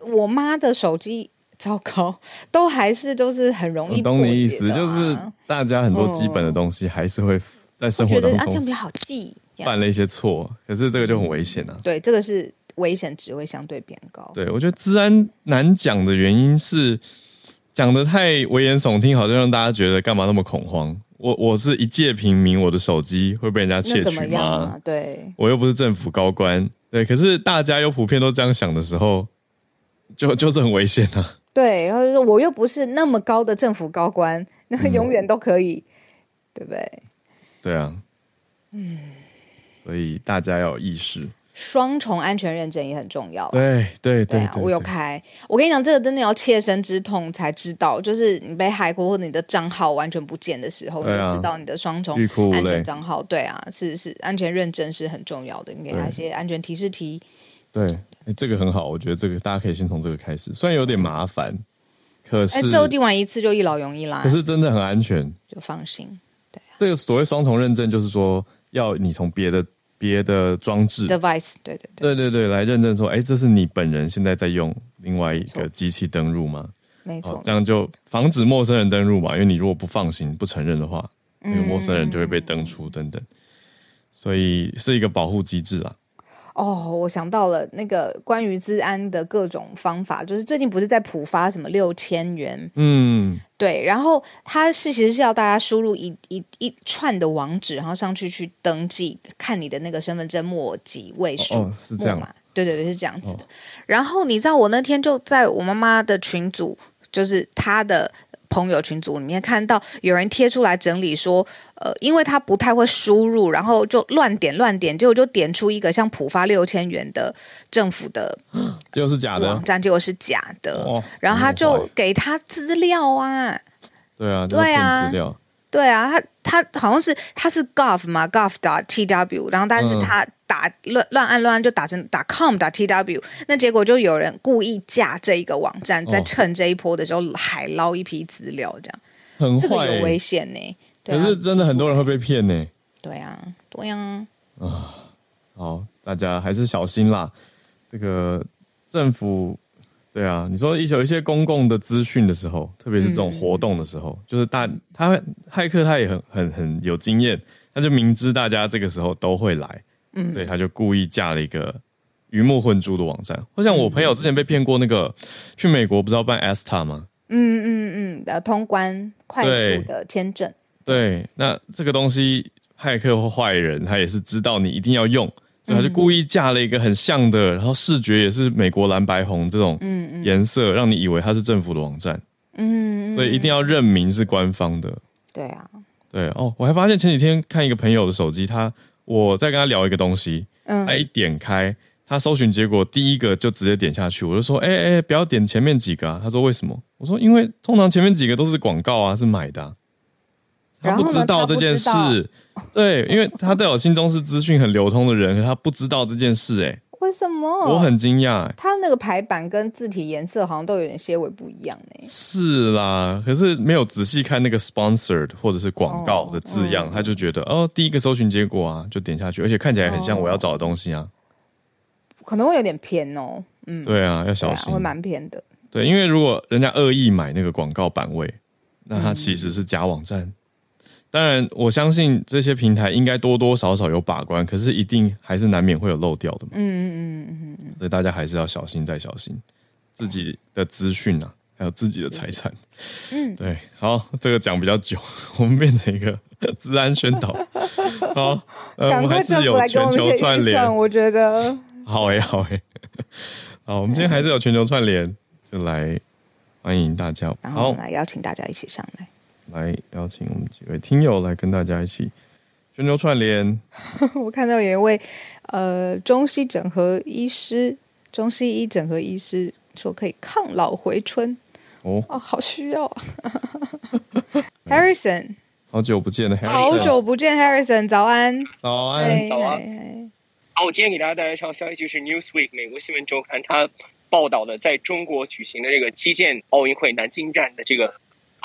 我妈的手机。糟糕，都还是都是很容易。懂你意思，就是大家很多基本的东西还是会在生活当中。啊，这样比较好记。犯了一些错，可是这个就很危险啊。对，这个是危险值会相对变高。对，我觉得资安难讲的原因是讲的太危言耸听，好像让大家觉得干嘛那么恐慌。我我是一介平民，我的手机会被人家窃取吗？啊？对，我又不是政府高官。对，可是大家又普遍都这样想的时候，就就是很危险啊。对，然后就说我又不是那么高的政府高官，那永远都可以，嗯、对不对？对啊，嗯，所以大家要有意识，双重安全认证也很重要。对对对，对啊，我有开。我跟你讲，这个真的要切身之痛才知道，就是你被骇过或者你的账号完全不见的时候，啊、你就知道你的双重安全账号。对啊，是是，安全认证是很重要的，你给他一些安全提示题。对，哎，这个很好，我觉得这个大家可以先从这个开始，虽然有点麻烦，可是之后订完一次就一劳永逸啦。可是真的很安全，就放心。对啊，这个所谓双重认证，就是说要你从别的别的装置 device，对对对，对对对，来认证说，哎，这是你本人现在在用另外一个机器登录吗？没错，这样就防止陌生人登入嘛。因为你如果不放心、不承认的话，那个陌生人就会被登出等等，所以是一个保护机制啦。哦，我想到了那个关于资安的各种方法，就是最近不是在普发什么六千元？嗯，对，然后它是其实是要大家输入一一一串的网址，然后上去去登记，看你的那个身份证末几位数，哦，是这样嘛？对对对，是这样子的。哦，然后你知道我那天就在我妈妈的群组，就是她的。朋友群组里面看到有人贴出来整理说，呃，因为他不太会输入，然后就乱点乱点，结果就点出一个像浦发六千元的政府的，结果是假的？网站，结果是假的，然后他就给他资料啊，对啊，对啊，资料。对啊，他他好像是他是 gov 嘛，gov dot tw，然后但是他打乱乱按乱按就打成打 com dot tw，那结果就有人故意架这一个网站，在趁这一波的时候海捞一批资料，这样很坏，这个有危险呢。可是真的很多人会被骗呢。对啊，对啊。啊，好，大家还是小心啦。这个政府。对啊，你说一有一些公共的资讯的时候，特别是这种活动的时候，嗯、就是大他骇客他也很很很有经验，他就明知大家这个时候都会来，嗯，所以他就故意架了一个鱼目混珠的网站。或像我朋友之前被骗过，那个、嗯、去美国不是要办 ESTA 吗？嗯嗯嗯的通关快速的签证对。对，那这个东西骇客或坏人他也是知道你一定要用。所以他就故意架了一个很像的，然后视觉也是美国蓝白红这种颜色，让你以为它是政府的网站。嗯，所以一定要认明是官方的。对啊，对哦，我还发现前几天看一个朋友的手机，他我在跟他聊一个东西，嗯，他一点开，他搜寻结果第一个就直接点下去，我就说，哎哎，不要点前面几个啊。他说为什么？我说因为通常前面几个都是广告啊，是买的啊。他不知道这件事，对，因为他在我心中是资讯很流通的人，可他不知道这件事，哎，为什么？我很惊讶，他那个排版跟字体颜色好像都有点些微不一样呢。是啦，可是没有仔细看那个 sponsored 或者是广告的字样，哦嗯、他就觉得哦，第一个搜寻结果啊，就点下去，而且看起来很像我要找的东西啊，哦、可能会有点偏哦。嗯，对啊，要小心，会蛮偏的。对，因为如果人家恶意买那个广告版位，那他其实是假网站。嗯当然，我相信这些平台应该多多少少有把关，可是一定还是难免会有漏掉的嘛。嗯嗯嗯嗯嗯，所以大家还是要小心再小心自己的资讯啊，还有自己的财产。嗯，对，好，这个讲比较久，我们变成一个 治安宣导。好，呃，我们还是有全球串联，我觉得好哎好哎，好，我们今天还是有全球串联，就来欢迎大家，然后我们来邀请大家一起上来。来邀请我们几位听友来跟大家一起全球串联。我看到有一位呃中西整合医师，中西医整合医师说可以抗老回春哦哦，好需要啊。Harrison，好久不见了，Harrison，好久不见，Harrison，早安，早安，早安。好，我今天给大家带来一条消息，就是 Newsweek 美国新闻周刊，它报道的在中国举行的这个击剑奥运会南京站的这个。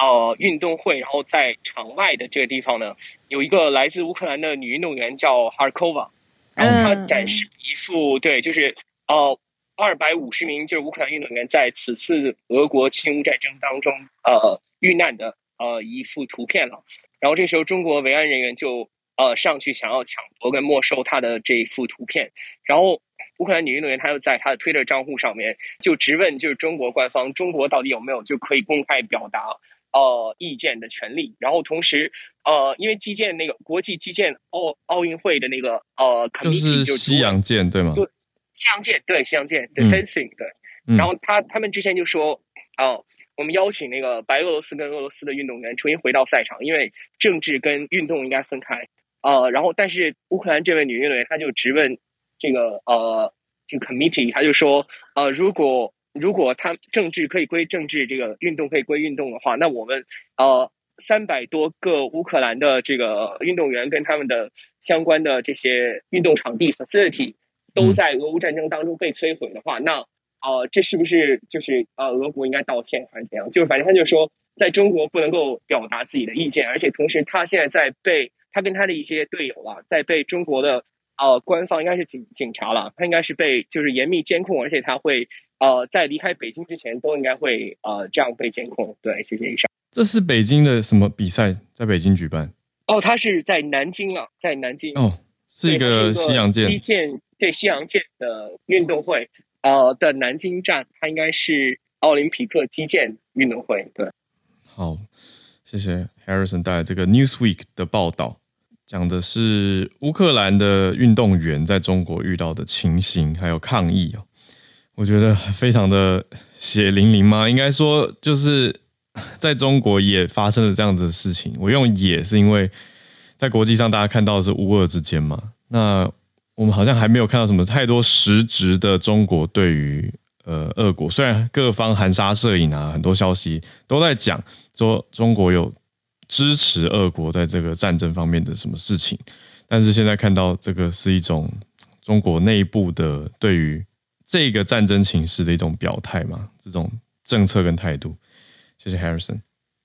呃，运动会，然后在场外的这个地方呢，有一个来自乌克兰的女运动员叫 Harkova，然后她展示一幅对，就是呃二百五十名就是乌克兰运动员在此次俄国侵乌战争当中呃遇难的呃一幅图片了。然后这时候中国维安人员就呃上去想要抢夺跟没收她的这一幅图片，然后乌克兰女运动员她又在她的 Twitter 账户上面就直问，就是中国官方，中国到底有没有就可以公开表达。呃，意见的权利，然后同时，呃，因为击剑那个国际击剑奥奥运会的那个呃，就是西洋剑对吗？对，西洋剑对西洋剑对 fencing 对。然后他他们之前就说，哦、呃，我们邀请那个白俄罗斯跟俄罗斯的运动员重新回到赛场，因为政治跟运动应该分开。呃，然后但是乌克兰这位女运动员，她就直问这个呃，这个 committee，她就说，呃，如果。如果他政治可以归政治，这个运动可以归运动的话，那我们呃三百多个乌克兰的这个运动员跟他们的相关的这些运动场地 facility 都在俄乌战争当中被摧毁的话，那呃这是不是就是呃俄国应该道歉还是怎样？就是反正他就说，在中国不能够表达自己的意见，而且同时他现在在被他跟他的一些队友啊，在被中国的呃官方应该是警警察了，他应该是被就是严密监控，而且他会。呃，在离开北京之前，都应该会呃这样被监控。对，谢谢医生。这是北京的什么比赛？在北京举办？哦，他是在南京啊，在南京。哦，是一个西洋剑。击剑对西洋剑的运动会，呃的南京站，它应该是奥林匹克击剑运动会。对。好，谢谢 Harrison 带来这个 Newsweek 的报道，讲的是乌克兰的运动员在中国遇到的情形，还有抗议哦。我觉得非常的血淋淋吗？应该说，就是在中国也发生了这样子的事情。我用“也”是因为在国际上大家看到的是乌俄之间嘛。那我们好像还没有看到什么太多实质的中国对于呃俄国，虽然各方含沙射影啊，很多消息都在讲说中国有支持俄国在这个战争方面的什么事情，但是现在看到这个是一种中国内部的对于。这个战争情势的一种表态嘛，这种政策跟态度。谢谢 Harrison。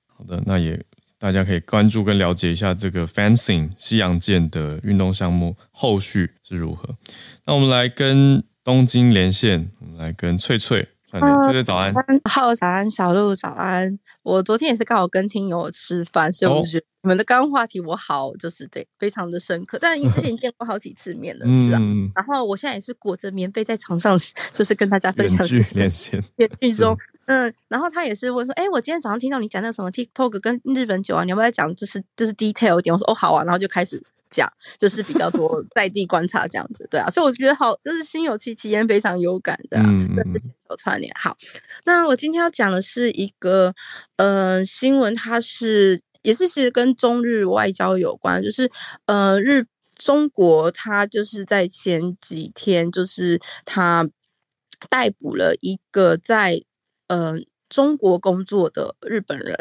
好的，那也大家可以关注跟了解一下这个 fencing 西洋剑的运动项目后续是如何。那我们来跟东京连线，我们来跟翠翠。翠翠早安，好早安，小鹿早安。我昨天也是刚好跟听友吃饭，所以我觉得你们的刚刚话题我好就是对，非常的深刻。但因为之前见过好几次面了，是啊。然后我现在也是裹着棉被在床上，就是跟大家分享。连线，连剧中，嗯。然后他也是问说，哎、欸，我今天早上听到你讲那个什么 TikTok 跟日本酒啊，你要不要讲？就是就是 detail 一点。我说哦好啊，然后就开始。讲就是比较多 在地观察这样子，对啊，所以我觉得好，就是心有戚戚焉，非常有感的、啊，嗯，有串联。好，那我今天要讲的是一个呃新闻，它是也是其实跟中日外交有关，就是呃日中国它就是在前几天，就是它逮捕了一个在呃中国工作的日本人，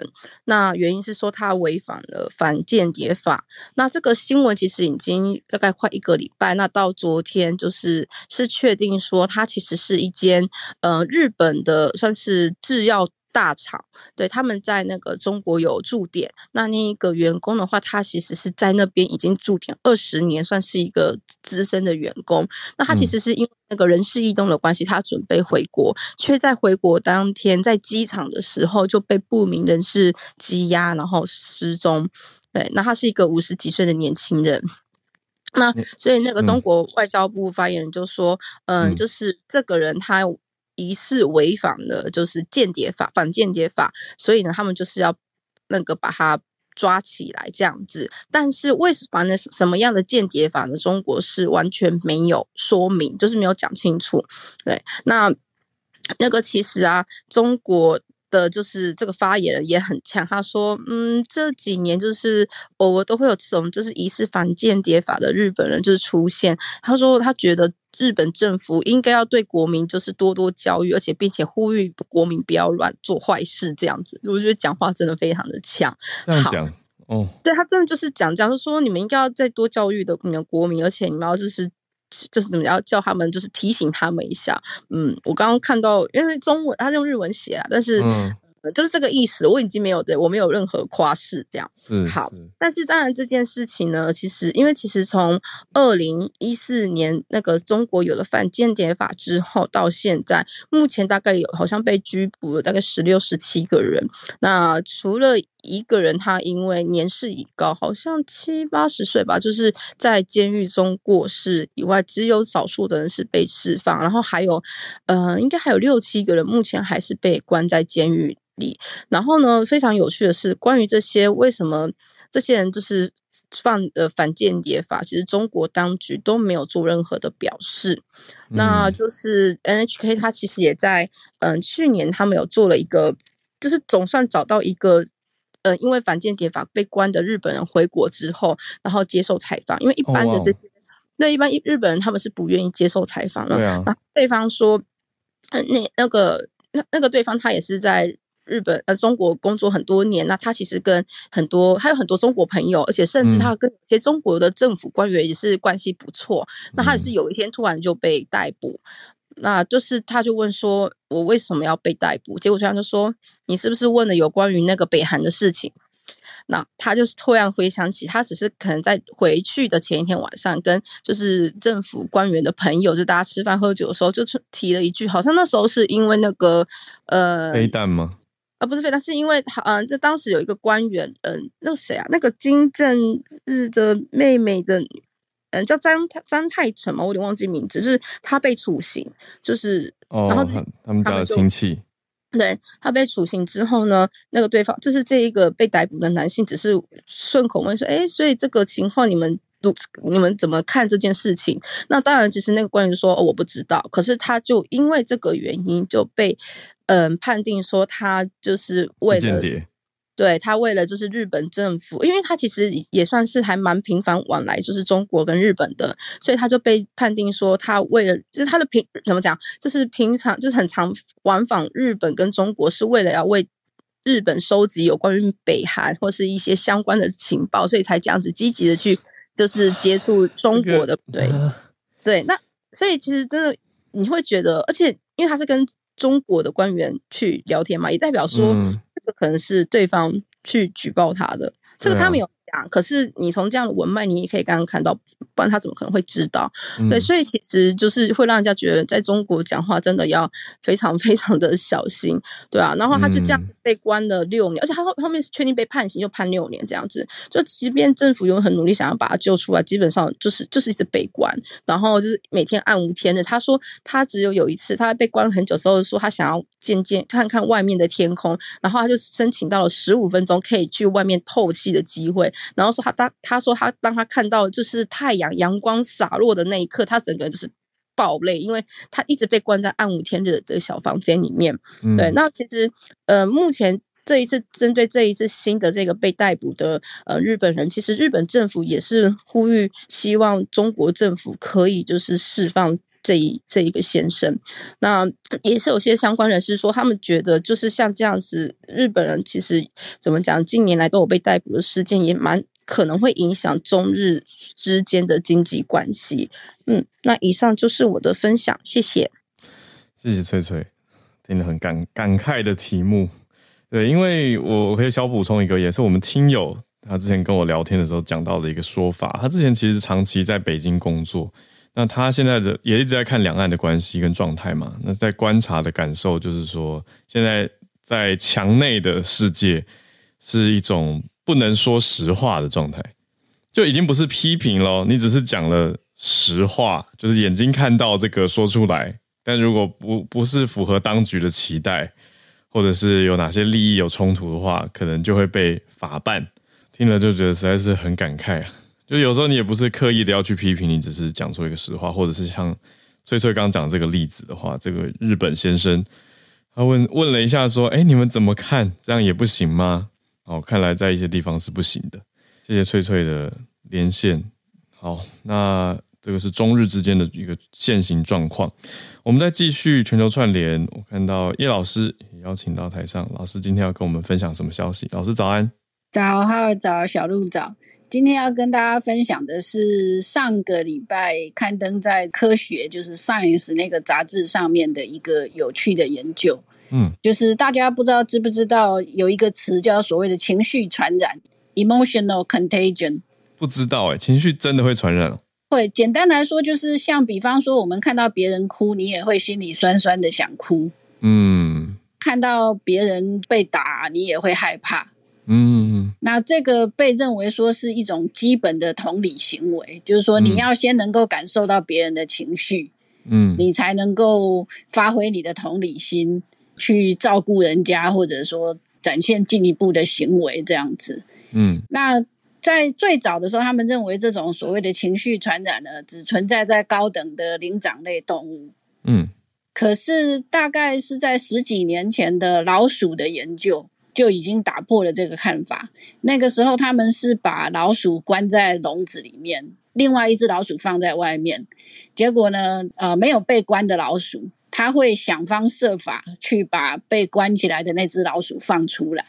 那原因是说他违反了反间谍法。那这个新闻其实已经大概快一个礼拜，那到昨天就是是确定说，他其实是一间呃日本的算是制药。大厂对，他们在那个中国有驻点，那那一个员工的话，他其实是在那边已经驻点二十年，算是一个资深的员工。那他其实是因为那个人事异动的关系，他准备回国，却在回国当天在机场的时候就被不明人士羁押，然后失踪。对，那他是一个五十几岁的年轻人。那所以那个中国外交部发言人就说，嗯，嗯，就是这个人他。疑似违反了就是间谍法，反间谍法，所以呢，他们就是要那个把他抓起来这样子。但是为什么呢？什么样的间谍法呢？中国是完全没有说明，就是没有讲清楚。对，那那个其实啊，中国。的就是这个发言人也很强，他说：“嗯，这几年就是偶尔都会有这种就是疑似反间谍法的日本人就是出现。他说他觉得日本政府应该要对国民就是多多教育，而且并且呼吁国民不要乱做坏事这样子。我觉得讲话真的非常的强。这样讲哦，对他真的就是讲讲，就是说你们应该要再多教育的你们国民，而且你们要就是。”就是你们要叫他们，就是提醒他们一下。嗯，我刚刚看到，因为中文他用日文写啊，但是。嗯就是这个意思，我已经没有对我没有任何夸饰这样。嗯，好。但是当然这件事情呢，其实因为其实从二零一四年那个中国有了反间谍法之后，到现在目前大概有好像被拘捕了大概十六十七个人。那除了一个人，他因为年事已高，好像七八十岁吧，就是在监狱中过世以外，只有少数的人是被释放。然后还有，呃，应该还有六七个人目前还是被关在监狱里。然后呢，非常有趣的是，关于这些为什么这些人就是犯的反间谍法，其实中国当局都没有做任何的表示。嗯、那就是 NHK，他其实也在嗯、呃、去年他们有做了一个，就是总算找到一个呃因为反间谍法被关的日本人回国之后，然后接受采访，因为一般的这些、哦、那一般日本人他们是不愿意接受采访的。对啊。那对方说，那那个那那个对方他也是在。日本呃，中国工作很多年，那他其实跟很多还有很多中国朋友，而且甚至他跟一些中国的政府官员也是关系不错。嗯、那他也是有一天突然就被逮捕，那就是他就问说：“我为什么要被逮捕？”结果对方就说：“你是不是问了有关于那个北韩的事情？”那他就是突然回想起，他只是可能在回去的前一天晚上，跟就是政府官员的朋友，就大家吃饭喝酒的时候，就提了一句，好像那时候是因为那个呃飞弹吗？啊，不是飞弹是因为，嗯、呃，就当时有一个官员，嗯、呃，那个谁啊，那个金正日的妹妹的，嗯、呃，叫张张太成嘛，我有点忘记名字，是他被处刑，就是，哦、然后他，们家的亲戚，对，他被处刑之后呢，那个对方就是这一个被逮捕的男性，只是顺口问说，哎，所以这个情况你们都你们怎么看这件事情？那当然，其实那个官员说，哦，我不知道，可是他就因为这个原因就被。嗯，判定说他就是为了，对他为了就是日本政府，因为他其实也算是还蛮频繁往来，就是中国跟日本的，所以他就被判定说他为了就是他的平怎么讲，就是平常就是很常往返日本跟中国，是为了要为日本收集有关于北韩或是一些相关的情报，所以才这样子积极的去就是接触中国的，对对，那所以其实真的你会觉得，而且因为他是跟。中国的官员去聊天嘛，也代表说这个可能是对方去举报他的，嗯、这个他没有。可是你从这样的文脉，你也可以刚刚看到，不然他怎么可能会知道？嗯、对，所以其实就是会让人家觉得，在中国讲话真的要非常非常的小心，对啊。然后他就这样被关了六年，嗯、而且他后后面是确定被判刑，又判六年这样子。就即便政府有很努力想要把他救出来，基本上就是就是一直被关，然后就是每天暗无天日。他说他只有有一次，他被关了很久之后说他想要见见看看外面的天空，然后他就申请到了十五分钟可以去外面透气的机会。然后说他当他说他当他看到就是太阳阳光洒落的那一刻，他整个人就是爆泪，因为他一直被关在暗无天日的小房间里面。嗯、对，那其实呃，目前这一次针对这一次新的这个被逮捕的呃日本人，其实日本政府也是呼吁，希望中国政府可以就是释放这一这一个先生。那也是有些相关人士说，他们觉得就是像这样子，日本人其实怎么讲，近年来都有被逮捕的事件，也蛮可能会影响中日之间的经济关系。嗯，那以上就是我的分享，谢谢。谢谢翠翠，听得很感感慨的题目。对，因为我我可以小补充一个，也是我们听友他之前跟我聊天的时候讲到的一个说法。他之前其实长期在北京工作，那他现在的也一直在看两岸的关系跟状态嘛。那在观察的感受就是说，现在在墙内的世界是一种不能说实话的状态，就已经不是批评咯，你只是讲了实话，就是眼睛看到这个说出来。但如果不不是符合当局的期待，或者是有哪些利益有冲突的话，可能就会被法办。听了就觉得实在是很感慨啊！就有时候你也不是刻意的要去批评，你只是讲出一个实话，或者是像翠翠刚讲这个例子的话，这个日本先生他问问了一下说：“哎，你们怎么看？这样也不行吗？”哦，看来在一些地方是不行的。谢谢翠翠的连线。好，那。这个是中日之间的一个现行状况。我们再继续全球串联，我看到叶老师也邀请到台上。老师今天要跟我们分享什么消息？老师早安。早，好早，小鹿早。今天要跟大家分享的是上个礼拜刊登在《科学》就是 Science 那个杂志上面的一个有趣的研究。嗯，就是大家不知道知不知道有一个词叫所谓的情绪传染 （emotional contagion）。不知道哎，情绪真的会传染？会，简单来说就是像比方说，我们看到别人哭，你也会心里酸酸的想哭。嗯，看到别人被打，你也会害怕。嗯，那这个被认为说是一种基本的同理行为，就是说你要先能够感受到别人的情绪，嗯，你才能够发挥你的同理心去照顾人家，或者说展现进一步的行为这样子。嗯，那。在最早的时候，他们认为这种所谓的情绪传染呢，只存在在高等的灵长类动物。嗯，可是大概是在十几年前的老鼠的研究就已经打破了这个看法。那个时候，他们是把老鼠关在笼子里面，另外一只老鼠放在外面。结果呢，呃，没有被关的老鼠，它会想方设法去把被关起来的那只老鼠放出来。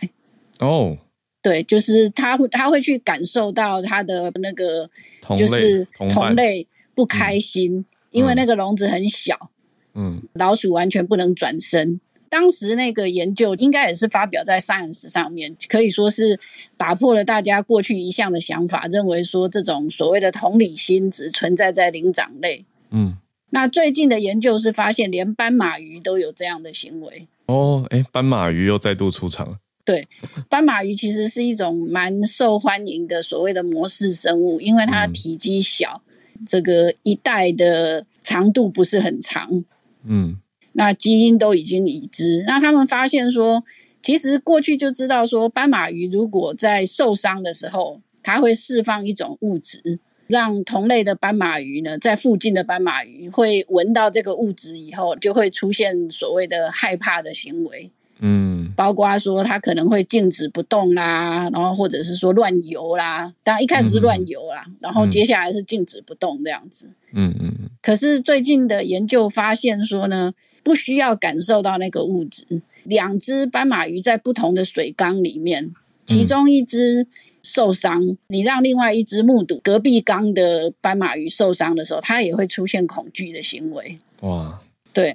哦。对，就是他会，他会去感受到他的那个，就是同类不开心，因为那个笼子很小，嗯，老鼠完全不能转身。当时那个研究应该也是发表在 Science 上面，可以说是打破了大家过去一向的想法，认为说这种所谓的同理心只存在在灵长类。嗯，那最近的研究是发现，连斑马鱼都有这样的行为。哦，哎，斑马鱼又再度出场了。对，斑马鱼其实是一种蛮受欢迎的所谓的模式生物，因为它体积小，嗯、这个一代的长度不是很长，嗯，那基因都已经已知。那他们发现说，其实过去就知道说，斑马鱼如果在受伤的时候，它会释放一种物质，让同类的斑马鱼呢，在附近的斑马鱼会闻到这个物质以后，就会出现所谓的害怕的行为。嗯，包括说它可能会静止不动啦，然后或者是说乱游啦。当然一开始是乱游啦，嗯、然后接下来是静止不动这样子。嗯嗯嗯。可是最近的研究发现说呢，不需要感受到那个物质。两只斑马鱼在不同的水缸里面，其中一只受伤，嗯、你让另外一只目睹隔壁缸的斑马鱼受伤的时候，它也会出现恐惧的行为。哇。对，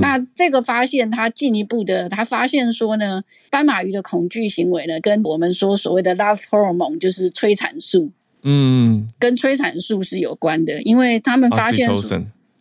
那这个发现，他进一步的，他发现说呢，斑马鱼的恐惧行为呢，跟我们说所谓的 love hormone，就是催产素，嗯，跟催产素是有关的，因为他们发现，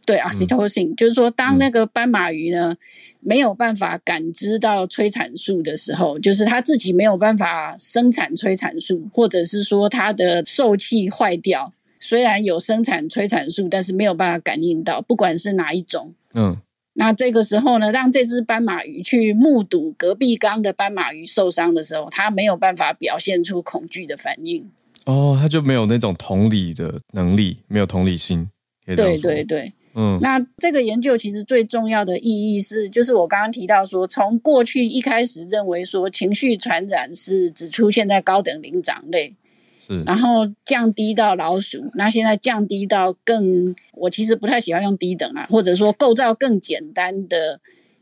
对，oxytocin，就是说，当那个斑马鱼呢没有办法感知到催产素的时候，就是它自己没有办法生产催产素，或者是说它的受器坏掉，虽然有生产催产素，但是没有办法感应到，不管是哪一种。嗯，那这个时候呢，让这只斑马鱼去目睹隔壁缸的斑马鱼受伤的时候，它没有办法表现出恐惧的反应。哦，它就没有那种同理的能力，没有同理心。对对对，嗯。那这个研究其实最重要的意义是，就是我刚刚提到说，从过去一开始认为说情绪传染是只出现在高等灵长类，是，然后降低到老鼠，那现在降低到更，我其实不太喜欢用低等啊，或者说构造更简单的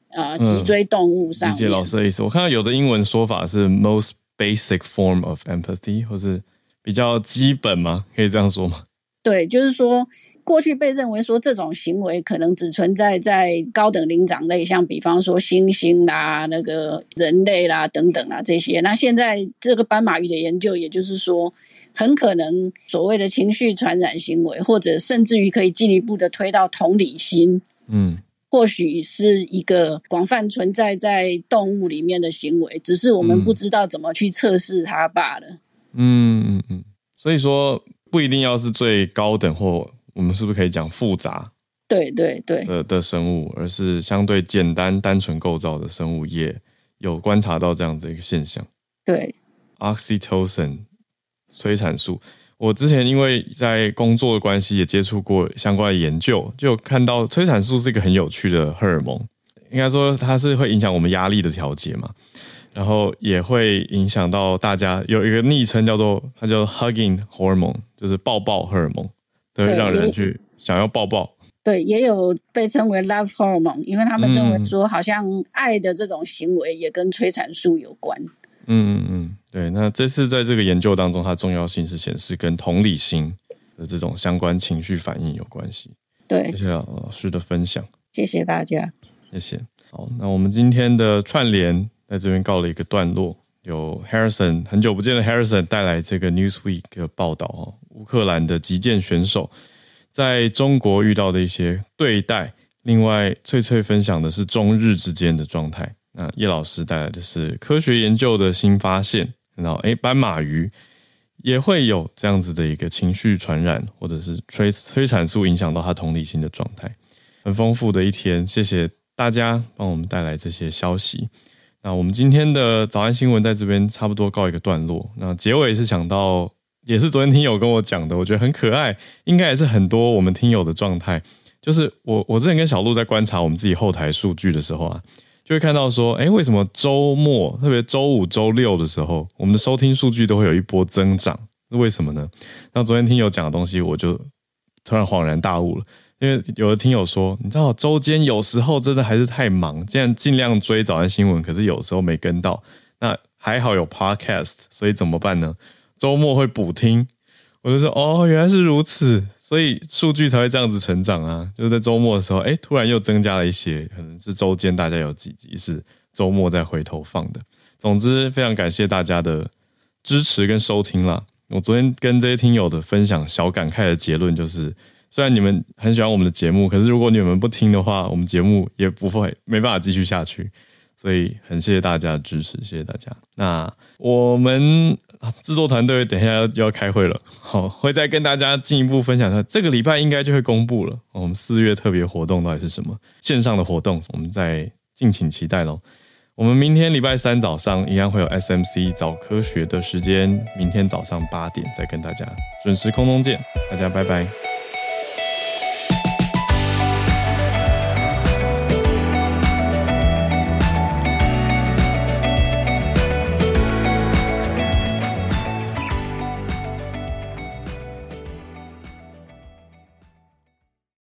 呃脊椎动物上面。理解老师的意思，我看到有的英文说法是 most basic form of empathy，或是比较基本吗？可以这样说吗？对，就是说。过去被认为说这种行为可能只存在在高等灵长类，像比方说猩猩啦、那个人类啦等等啦这些。那现在这个斑马鱼的研究，也就是说，很可能所谓的情绪传染行为，或者甚至于可以进一步的推到同理心，嗯，或许是一个广泛存在在动物里面的行为，只是我们不知道怎么去测试它罢了。嗯嗯嗯，所以说不一定要是最高等或。我们是不是可以讲复杂？对对对的的生物，而是相对简单单纯构造的生物，也有观察到这样子一个现象。对，oxytocin 催产素，我之前因为在工作的关系，也接触过相关的研究，就看到催产素是一个很有趣的荷尔蒙。应该说，它是会影响我们压力的调节嘛，然后也会影响到大家有一个昵称叫做它叫 hugging hormone，就是抱抱荷尔蒙。对，让人去想要抱抱。对，也有被称为 love hormone，因为他们认为说，好像爱的这种行为也跟催产素有关。嗯嗯嗯，对。那这次在这个研究当中，它重要性是显示跟同理心的这种相关情绪反应有关系。对，谢谢老师的分享。谢谢大家。谢谢。好，那我们今天的串联在这边告了一个段落。有 Harrison 很久不见的 Harrison 带来这个 Newsweek 的报道哦，乌克兰的击剑选手在中国遇到的一些对待。另外，翠翠分享的是中日之间的状态。那叶老师带来的是科学研究的新发现。然后，诶，斑马鱼也会有这样子的一个情绪传染，或者是催催产素影响到他同理心的状态。很丰富的一天，谢谢大家帮我们带来这些消息。那我们今天的早安新闻在这边差不多告一个段落。那结尾是想到，也是昨天听友跟我讲的，我觉得很可爱，应该也是很多我们听友的状态。就是我我之前跟小鹿在观察我们自己后台数据的时候啊，就会看到说，哎，为什么周末，特别周五、周六的时候，我们的收听数据都会有一波增长？是为什么呢？那昨天听友讲的东西，我就突然恍然大悟了。因为有的听友说，你知道周间有时候真的还是太忙，这样尽量追早安新闻，可是有时候没跟到。那还好有 podcast，所以怎么办呢？周末会补听。我就说哦，原来是如此，所以数据才会这样子成长啊。就是在周末的时候，哎，突然又增加了一些，可能是周间大家有几集是周末再回头放的。总之，非常感谢大家的支持跟收听啦。我昨天跟这些听友的分享，小感慨的结论就是。虽然你们很喜欢我们的节目，可是如果你们不听的话，我们节目也不会没办法继续下去。所以很谢谢大家的支持，谢谢大家。那我们制作团队等一下要要开会了，好，会再跟大家进一步分享一下。这个礼拜应该就会公布了，我们四月特别活动到底是什么？线上的活动，我们再敬请期待喽。我们明天礼拜三早上一样会有 SMC 早科学的时间，明天早上八点再跟大家准时空中见，大家拜拜。